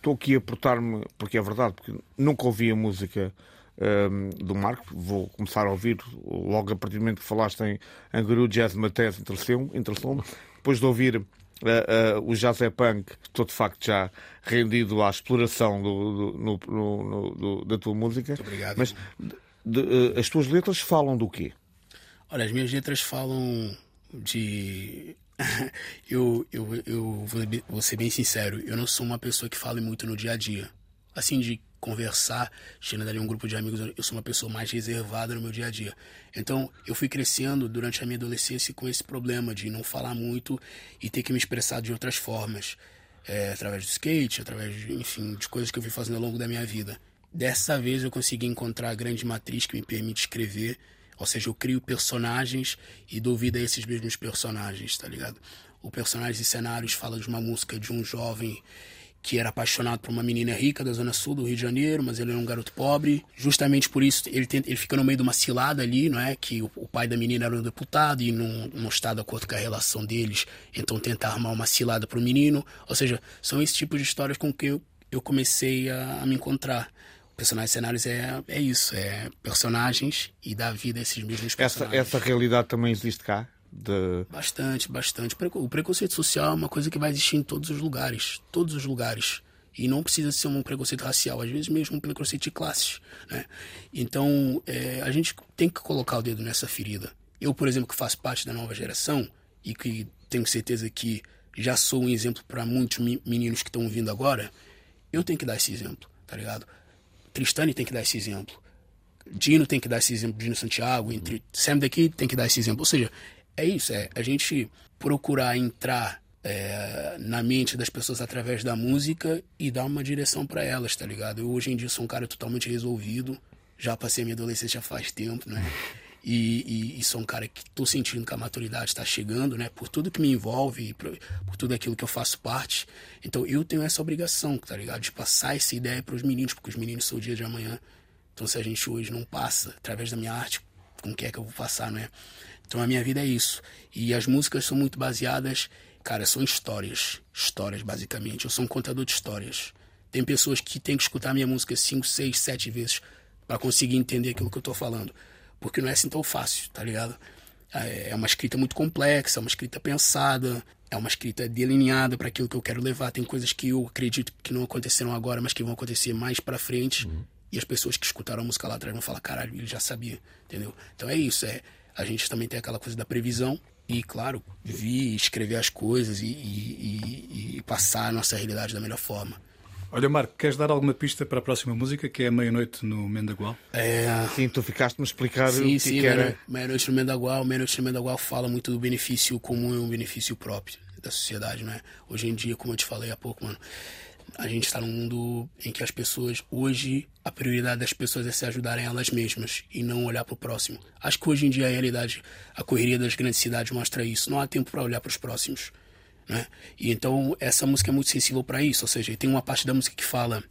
Estou aqui a portar-me, porque é verdade, porque nunca ouvi a música ehm, do Marco. Vou começar a ouvir logo a partir do momento que falaste em Anguru Jazz Matez. Interessou Depois de ouvir Uh, uh, o jazz é punk, estou de facto já rendido à exploração do, do, no, no, no, da tua música. Muito obrigado. Mas de, de, uh, as tuas letras falam do quê? Olha, as minhas letras falam de. <laughs> eu, eu, eu vou ser bem sincero, eu não sou uma pessoa que fale muito no dia a dia. Assim, de conversar, chegando ali um grupo de amigos, eu sou uma pessoa mais reservada no meu dia a dia. Então, eu fui crescendo durante a minha adolescência com esse problema de não falar muito e ter que me expressar de outras formas, é, através do skate, através, de, enfim, de coisas que eu fui fazendo ao longo da minha vida. Dessa vez eu consegui encontrar a grande matriz que me permite escrever, ou seja, eu crio personagens e dou vida a esses mesmos personagens, tá ligado? O personagem e cenários fala de uma música de um jovem que era apaixonado por uma menina rica da zona sul do Rio de Janeiro, mas ele era um garoto pobre. Justamente por isso ele, tenta, ele fica no meio de uma cilada ali, não é? Que o, o pai da menina era um deputado e não, não está de acordo com a relação deles, então tenta armar uma cilada para o menino. Ou seja, são esse tipo de histórias com que eu, eu comecei a, a me encontrar. Personagens cenários é, é isso, é personagens e dar vida a esses mesmos personagens. Essa, essa realidade também existe cá? De... Bastante, bastante. O preconceito social é uma coisa que vai existir em todos os lugares. Todos os lugares. E não precisa ser um preconceito racial, às vezes mesmo um preconceito de classes. Né? Então, é, a gente tem que colocar o dedo nessa ferida. Eu, por exemplo, que faço parte da nova geração e que tenho certeza que já sou um exemplo para muitos meninos que estão vindo agora, eu tenho que dar esse exemplo, tá ligado? Tristane tem que dar esse exemplo. Dino tem que dar esse exemplo, Dino Santiago, entre Sam daqui tem que dar esse exemplo. Ou seja, é isso, é a gente procurar entrar é, na mente das pessoas através da música e dar uma direção para elas, tá ligado? Eu hoje em dia sou um cara totalmente resolvido, já passei a minha adolescência faz tempo, né? E, e, e, sou um cara que tô sentindo que a maturidade está chegando, né? Por tudo que me envolve, por, por, tudo aquilo que eu faço parte. Então eu tenho essa obrigação, tá ligado? De passar essa ideia para os meninos, porque os meninos são o dia de amanhã. Então se a gente hoje não passa através da minha arte, com que é que eu vou passar, né? Então a minha vida é isso. E as músicas são muito baseadas, cara, são histórias. Histórias, basicamente. Eu sou um contador de histórias. Tem pessoas que têm que escutar minha música cinco, seis, sete vezes para conseguir entender aquilo que eu tô falando. Porque não é assim tão fácil, tá ligado? É, é uma escrita muito complexa, é uma escrita pensada, é uma escrita delineada para aquilo que eu quero levar. Tem coisas que eu acredito que não aconteceram agora, mas que vão acontecer mais para frente. Uhum. E as pessoas que escutaram a música lá atrás vão falar, caralho, ele já sabia, entendeu? Então é isso, é a gente também tem aquela coisa da previsão e, claro, vir escrever as coisas e, e, e passar a nossa realidade da melhor forma. Olha, Marco, queres dar alguma pista para a próxima música, que é a Meia-Noite no Mendagual? É... Sim, tu ficaste-me a explicar sim, o que, sim, que era. Meia-Noite no Mendagual. Meia-Noite no Mendagual fala muito do benefício comum e um benefício próprio da sociedade, né? Hoje em dia, como eu te falei há pouco, mano, a gente está num mundo em que as pessoas, hoje, a prioridade das pessoas é se ajudarem elas mesmas e não olhar para o próximo. Acho que hoje em dia a realidade, a correria das grandes cidades mostra isso. Não há tempo para olhar para os próximos. Né? E então essa música é muito sensível para isso. Ou seja, tem uma parte da música que fala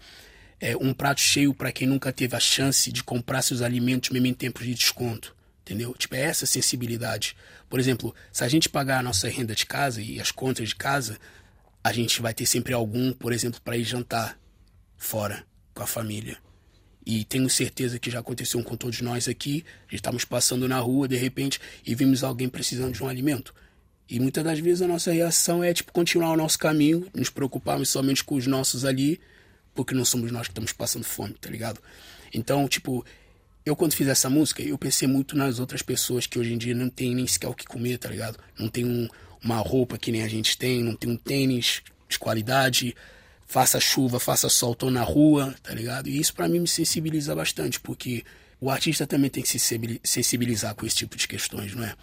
é, um prato cheio para quem nunca teve a chance de comprar seus alimentos mesmo em tempos de desconto. Entendeu? Tipo, é essa sensibilidade. Por exemplo, se a gente pagar a nossa renda de casa e as contas de casa, a gente vai ter sempre algum, por exemplo, para ir jantar fora com a família. E tenho certeza que já aconteceu com todos nós aqui. Estamos passando na rua de repente e vimos alguém precisando de um alimento. E muitas das vezes a nossa reação é tipo continuar o nosso caminho, nos preocuparmos somente com os nossos ali, porque não somos nós que estamos passando fome, tá ligado? Então, tipo, eu quando fiz essa música, eu pensei muito nas outras pessoas que hoje em dia não tem nem sequer o que comer, tá ligado? Não tem um, uma roupa que nem a gente tem, não tem um tênis de qualidade, faça chuva, faça sol, tô na rua, tá ligado? E isso para mim me sensibiliza bastante, porque o artista também tem que se sensibilizar com esse tipo de questões, não é?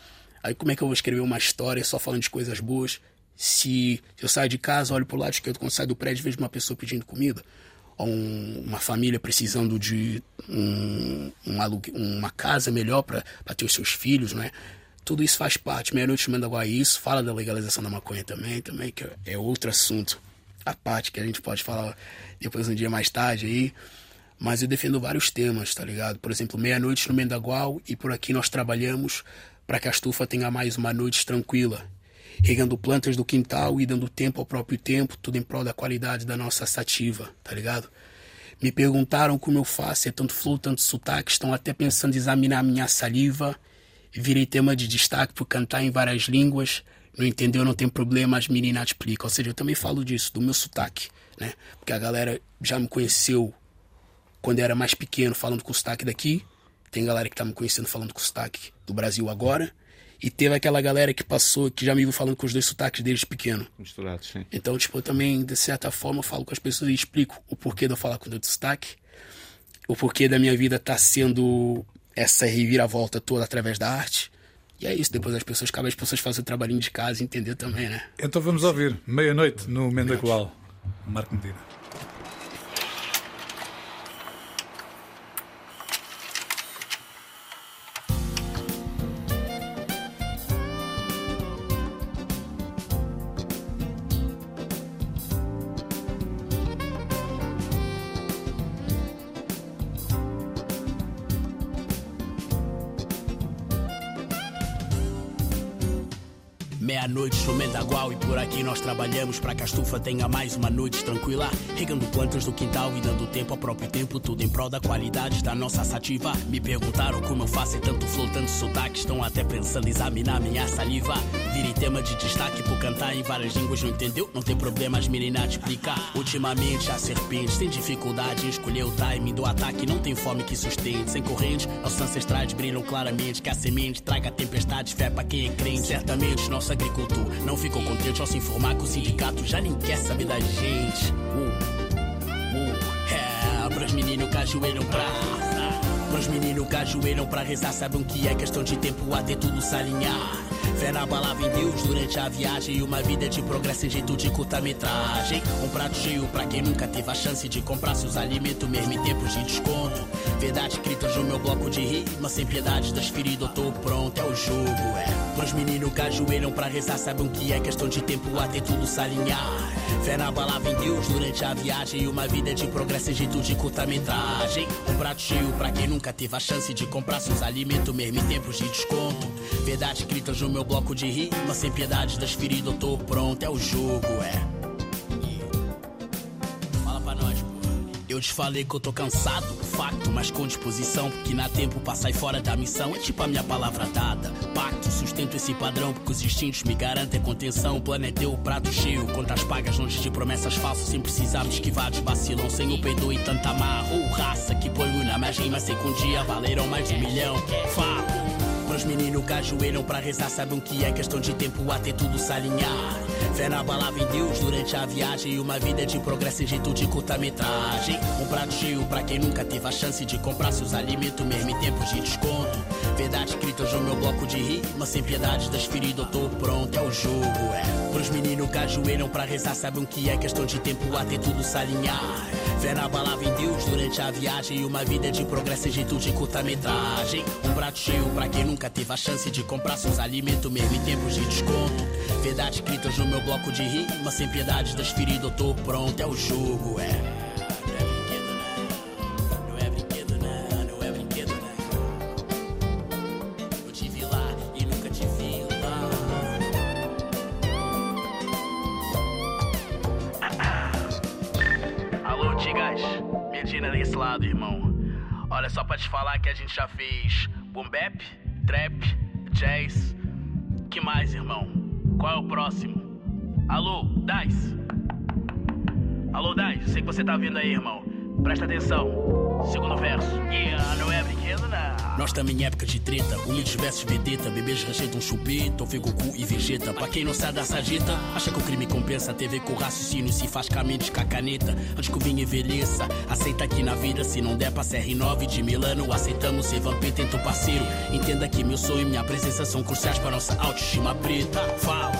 Aí como é que eu vou escrever uma história só falando de coisas boas se eu saio de casa, olho pro lado esquerdo, quando saio do prédio, vejo uma pessoa pedindo comida? Ou um, uma família precisando de um, um uma casa melhor para ter os seus filhos, não é? tudo isso faz parte. Meia-noite Mandaguá isso, fala da legalização da maconha também, também, que é outro assunto a parte que a gente pode falar depois um dia mais tarde aí. Mas eu defendo vários temas, tá ligado? Por exemplo, meia-noite no Mendagual e por aqui nós trabalhamos para que a estufa tenha mais uma noite tranquila, regando plantas do quintal e dando tempo ao próprio tempo, tudo em prol da qualidade da nossa sativa, tá ligado? Me perguntaram como eu faço, é tanto flow, tanto sotaque, estão até pensando em examinar minha saliva. Virei tema de destaque por cantar em várias línguas. Não entendeu, não tem problema, as meninas explicam. Ou seja, eu também falo disso, do meu sotaque, né? Porque a galera já me conheceu quando eu era mais pequeno falando com o sotaque daqui. Tem galera que tá me conhecendo falando com o sotaque do Brasil agora. E teve aquela galera que passou, que já me viu falando com os dois sotaques desde pequeno. Misturados, sim. Então, tipo, eu também, de certa forma, falo com as pessoas e explico o porquê de eu falar com o sotaque, o porquê da minha vida tá sendo essa reviravolta toda através da arte. E é isso, depois as pessoas, cabe as pessoas fazem o trabalhinho de casa e entender também, né? Então vamos ouvir Meia-Noite no Mendacoal. Marco Medina. Nós trabalhamos para que a estufa tenha mais uma noite tranquila. Regando plantas do quintal e dando tempo ao próprio tempo, tudo em prol da qualidade da nossa sativa. Me perguntaram como eu faço e tanto flow, tanto sotaque, estão até pensando em examinar minha saliva. Virei tema de destaque por cantar em várias línguas, não entendeu? Não tem problema, as meninas explicar. Ultimamente a serpente tem dificuldade em escolher o timing do ataque, não tem fome que sustente. Sem corrente, nossos ancestrais brilham claramente, que a semente traga tempestade, fé pra quem é crente. Certamente nosso agricultor não ficou contente ao se informar que o sindicato já nem quer saber da gente. Uh, uh, é, pros meninos que ajoelham pra. Pros meninos ajoelham pra rezar, sabem que é questão de tempo até tudo se alinhar. Fé na palavra em Deus durante a viagem. Uma vida de progresso em jeito de curta-metragem. Um prato cheio pra quem nunca teve a chance de comprar seus alimentos, mesmo em tempos de desconto. Verdade escritas no meu bloco de rima. Sem piedade das feridas, eu tô pronto, é o jogo, é. Pros meninos que ajoelham pra rezar, sabem que é questão de tempo até tudo se alinhar. Fé na palavra em Deus durante a viagem. Uma vida de progresso em jeito de curta-metragem. Um prato cheio pra quem nunca teve a chance de comprar seus alimentos, mesmo em tempos de desconto. Verdade escritas no meu bloco de rima. Sem piedade das feridas, eu tô pronto, é o jogo, é. Eu te falei que eu tô cansado, facto, mas com disposição. Porque na tempo pra sair fora da missão é tipo a minha palavra dada. Pacto, sustento esse padrão, porque os instintos me garantem contenção. O plano é teu, prato cheio, contas pagas, longe de promessas falsas. Sem precisar me esquivar dos vacilão, sem o peidor e tanta marra. Ou raça que ponho na minha rima, sei que um dia valerão mais de um milhão. Fala. Pros meninos que ajoelham pra rezar, sabem que é questão de tempo até tudo se alinhar. Fé na palavra em Deus durante a viagem. Uma vida de progresso em jeito de curta-metragem. Um prato cheio pra quem nunca teve a chance de comprar seus alimentos, mesmo em tempos de desconto. Verdade escritas no meu bloco de rima. Sem piedade das feridas, eu tô pronto, é o jogo, é. Pros meninos que ajoelham pra rezar, sabem que é questão de tempo até tudo se alinhar. Fé na palavra em Deus durante a viagem. Uma vida de progresso em jeito de curta-metragem. Um prato cheio pra quem nunca teve a chance de comprar seus alimentos, mesmo em tempos de desconto. Verdade escritas no meu bloco de rima. Sem piedade das feridas, eu tô pronto, é o jogo, é. Que a gente já fez boom bap, trap, jazz. Que mais, irmão? Qual é o próximo? Alô, Dice. Alô, Dice. Sei que você tá vindo aí, irmão. Presta atenção. Segundo verso. Yeah, não é brinquedo, não. Nós também em época de treta, humildes versus vedeta, bebês rejeitam chupeta, ou vê e Vegeta. Pra quem não sai da sagita, acha que o crime compensa. TV com raciocínio se faz caminhos com a caneta. Antes que o vinho envelheça, aceita que na vida, se não der pra CR9 de Milano, aceitamos ser vampiro, tenta o parceiro. Entenda que meu sonho e minha presença são cruciais pra nossa autoestima preta. Fala.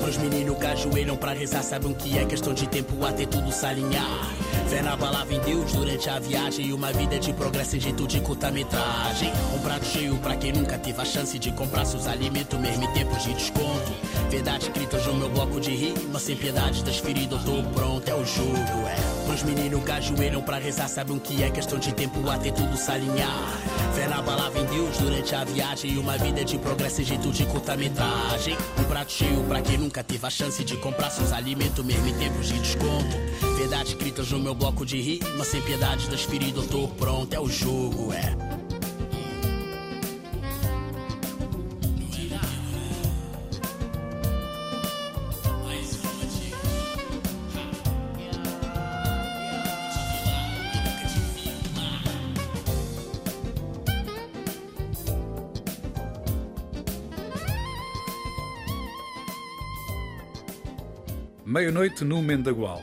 Pros meninos que ajoelham pra rezar, sabem que é questão de tempo até tudo se alinhar. Fé na palavra em Deus durante a viagem. Uma vida de progresso em jeito de curta-metragem. Um prato cheio pra quem nunca teve a chance de comprar seus alimentos, mesmo em tempos de desconto. Verdade escritas no meu bloco de rima. Sem piedade das feridas, eu tô pronto, é o jogo, é. Pros meninos que ajoelham pra rezar, sabem que é questão de tempo até tudo se alinhar. Fé na palavra em Deus durante a viagem. Uma vida de progresso em jeito de curta-metragem. Um prato cheio pra quem nunca teve a chance de comprar seus alimentos, mesmo em tempos de desconto. Verdade escritas no meu bloco de rima, sem piedade das feridas, eu tô pronto, é o jogo, é. Meia-noite no Mendagual.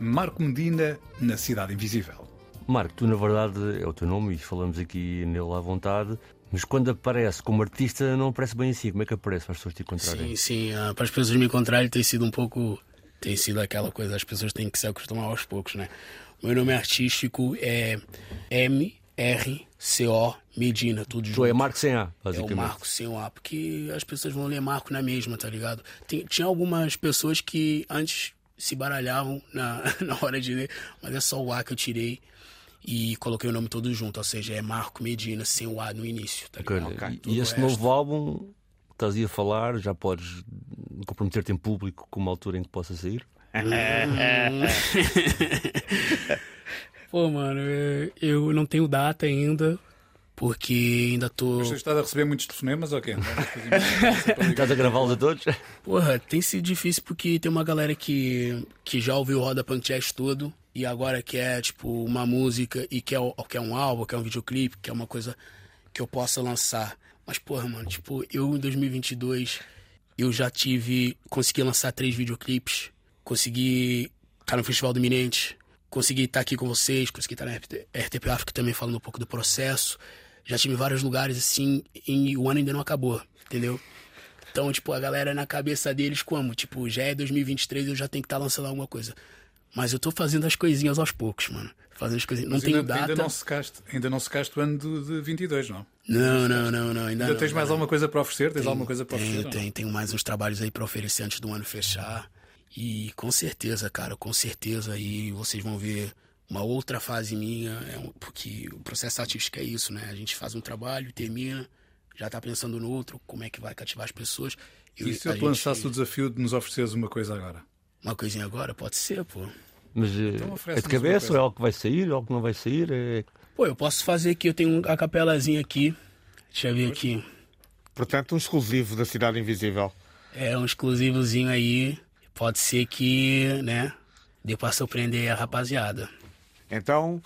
Marco Medina na Cidade Invisível. Marco, tu na verdade é o teu nome e falamos aqui nele à vontade, mas quando aparece como artista não aparece bem assim. Como é que aparece para as pessoas te encontrarem? Sim, sim. ah, para as pessoas me encontrarem tem sido um pouco. Tem sido aquela coisa, as pessoas têm que se acostumar aos poucos, né? Meu nome artístico é M-R-C-O Medina, tudo junto. Tu é Marco sem A, É basicamente. o Marco sem o A, porque as pessoas vão ler Marco na mesma, tá ligado? Tem- tinha algumas pessoas que antes se baralhavam na, <laughs> na hora de ler, mas é só o A que eu tirei e coloquei o nome todo junto, ou seja, é Marco Medina sem o A no início, tá ligado? E, Tudo e esse resto- novo álbum estás aí a falar, já podes comprometer-te em público com uma altura em que possa sair? <laughs> <laughs> Pô, mano, eu não tenho data ainda, porque ainda tô. Você está a receber muitos telefonemas ou quê? <laughs> Estás a gravá-los a todos? Porra, tem sido difícil porque tem uma galera que, que já ouviu o Roda Punk Jazz todo e agora quer, tipo, uma música e quer, o- quer um álbum, quer um videoclipe, quer uma coisa que eu possa lançar. Mas, porra, mano, tipo, eu em 2022 eu já tive. Consegui lançar três videoclipes, consegui estar no Festival do consegui estar aqui com vocês, consegui estar na RT RTP África também falando um pouco do processo. Já tive vários lugares assim e o ano ainda não acabou, entendeu? Então, tipo, a galera na cabeça deles como? Tipo, já é 2023, eu já tenho que estar lançando alguma coisa. Mas eu tô fazendo as coisinhas aos poucos, mano. Fazendo as coisinhas. Não Mas tenho ainda, data. ainda não secaste, ainda não secaste o ano de, de 22, não? Não, não, não, não. Ainda, Ainda não, tens mais não. alguma coisa para oferecer? Tens alguma coisa para Tenho, oferecer? tenho, tenho mais uns trabalhos aí pra oferecer antes do ano fechar. E com certeza, cara, com certeza aí vocês vão ver uma outra fase minha, é um- porque o processo artístico é isso, né? A gente faz um trabalho, termina, já tá pensando no outro, como é que vai cativar as pessoas. E se eu te gente- lançasse o desafio de nos ofereceres uma coisa agora? Uma coisinha agora? Pode ser, pô. Mas eh, Então é de cabeça ou é algo que vai sair, ou algo que não vai sair? É... Pô, eu posso fazer aqui, eu tenho a capelazinha aqui. Deixa eu ver aqui. Portanto, um exclusivo da Cidade Invisível. É um exclusivozinho aí. Pode ser que, né, dê pra surpreender a rapaziada. Então,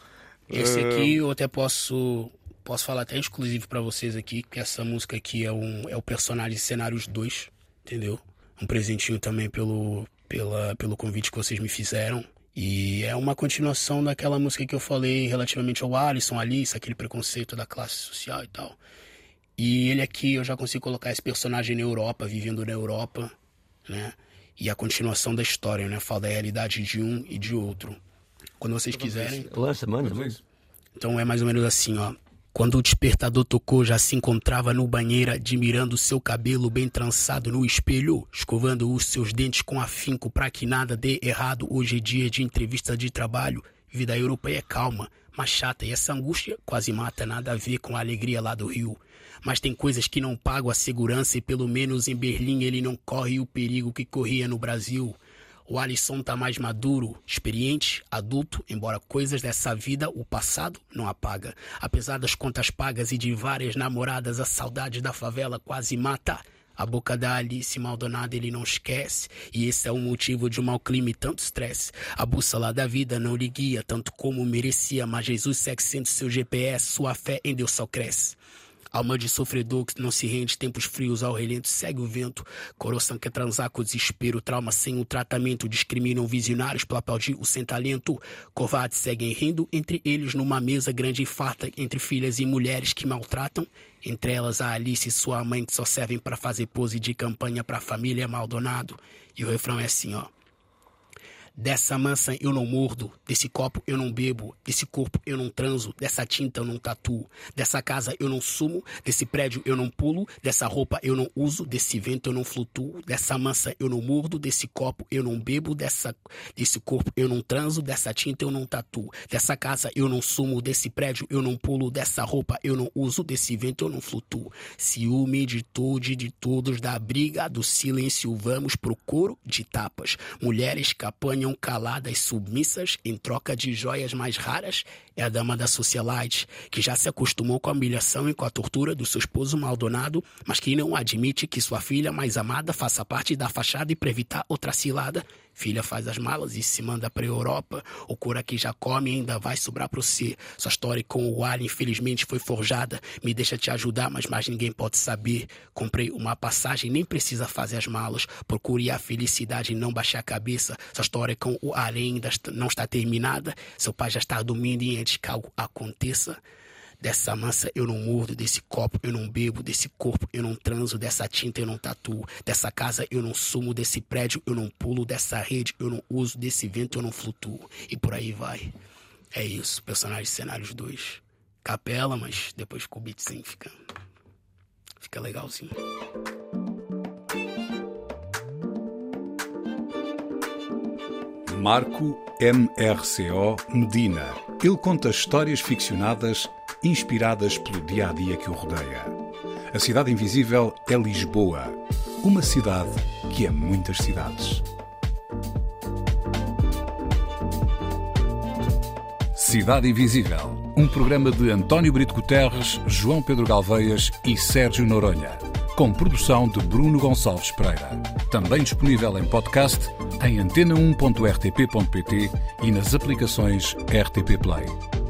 Esse eh, aqui eu até posso posso falar até exclusivo pra vocês aqui, que essa música aqui é um é o personagem Cenários 2, entendeu? Um presentinho também pelo pela pelo convite que vocês me fizeram. E é uma continuação daquela música que eu falei relativamente ao Alisson, Alice, aquele preconceito da classe social e tal. E ele aqui eu já consigo colocar esse personagem na Europa, vivendo na Europa, né? E a continuação da história, né? Fala da realidade de um e de outro. Quando vocês quiserem, Lança, manda, a manda. isso. então é mais ou menos assim, ó. Quando o despertador tocou, já se encontrava no banheiro, admirando seu cabelo bem trançado no espelho, escovando os seus dentes com afinco para que nada dê errado. Hoje é dia de entrevista de trabalho. Vida europeia é calma, mas chata, e essa angústia quase mata, nada a ver com a alegria lá do Rio. Mas tem coisas que não pagam a segurança e pelo menos em Berlim ele não corre o perigo que corria no Brasil. O Alisson tá mais maduro, experiente, adulto, embora coisas dessa vida o passado não apaga. Apesar das contas pagas e de várias namoradas, a saudade da favela quase mata. A boca da Alice Maldonado ele não esquece, e esse é o motivo de um mau clima e tanto estresse. A bússola da vida não lhe guia tanto como merecia, mas Jesus segue sendo seu GPS, sua fé em Deus só cresce. Alma de sofredor que não se rende, tempos frios ao relento, segue o vento. Coração quer transar com desespero, trauma sem o tratamento. Discriminam visionários pelo aplaudir o sem talento. Covardes seguem rindo, entre eles numa mesa grande e farta, entre filhas e mulheres que maltratam. Entre elas a Alice e sua mãe que só servem para fazer pose de campanha pra família Maldonado. E o refrão é assim, ó. Dessa mansa eu não mordo, desse copo eu não bebo, desse corpo eu não transo, dessa tinta eu não tatuo, dessa casa eu não sumo, desse prédio eu não pulo, dessa roupa eu não uso, desse vento eu não flutuo, dessa mansa eu não mordo, desse copo eu não bebo, dessa, desse corpo eu não transo, dessa tinta eu não tatuo, dessa casa eu não sumo, desse prédio eu não pulo, dessa roupa eu não uso, desse vento eu não flutuo. Ciúme de tudo e de todos da briga, do silêncio vamos pro coro de tapas. Mulheres que sonham caladas, submissas, em troca de joias mais raras, é a dama da socialite, que já se acostumou com a humilhação e com a tortura do seu esposo maldonado, mas que não admite que sua filha mais amada faça parte da fachada e para evitar outra cilada, Filha faz as malas e se manda pra Europa. O cura que já come ainda vai sobrar pro si. Sua história com o ar, infelizmente, foi forjada. Me deixa te ajudar, mas mais ninguém pode saber. Comprei uma passagem, nem precisa fazer as malas. Procure a felicidade e não baixar a cabeça. Sua história com o ar ainda não está terminada. Seu pai já está dormindo e antes que algo aconteça. Dessa massa eu não mordo, desse copo eu não bebo, desse corpo eu não transo, dessa tinta eu não tatuo, dessa casa eu não sumo, desse prédio eu não pulo, dessa rede eu não uso, desse vento eu não flutuo. E por aí vai. É isso, personagens cenários 2. Capela, mas depois com o beatzinho fica. Fica legalzinho. Marco MRCO Medina. Ele conta histórias ficcionadas inspiradas pelo dia a dia que o rodeia. A cidade invisível é Lisboa, uma cidade que é muitas cidades. Cidade Invisível, um programa de António Brito Guterres, João Pedro Galveias e Sérgio Noronha, com produção de Bruno Gonçalves Pereira. Também disponível em podcast em antena1.rtp.pt e nas aplicações RTP Play.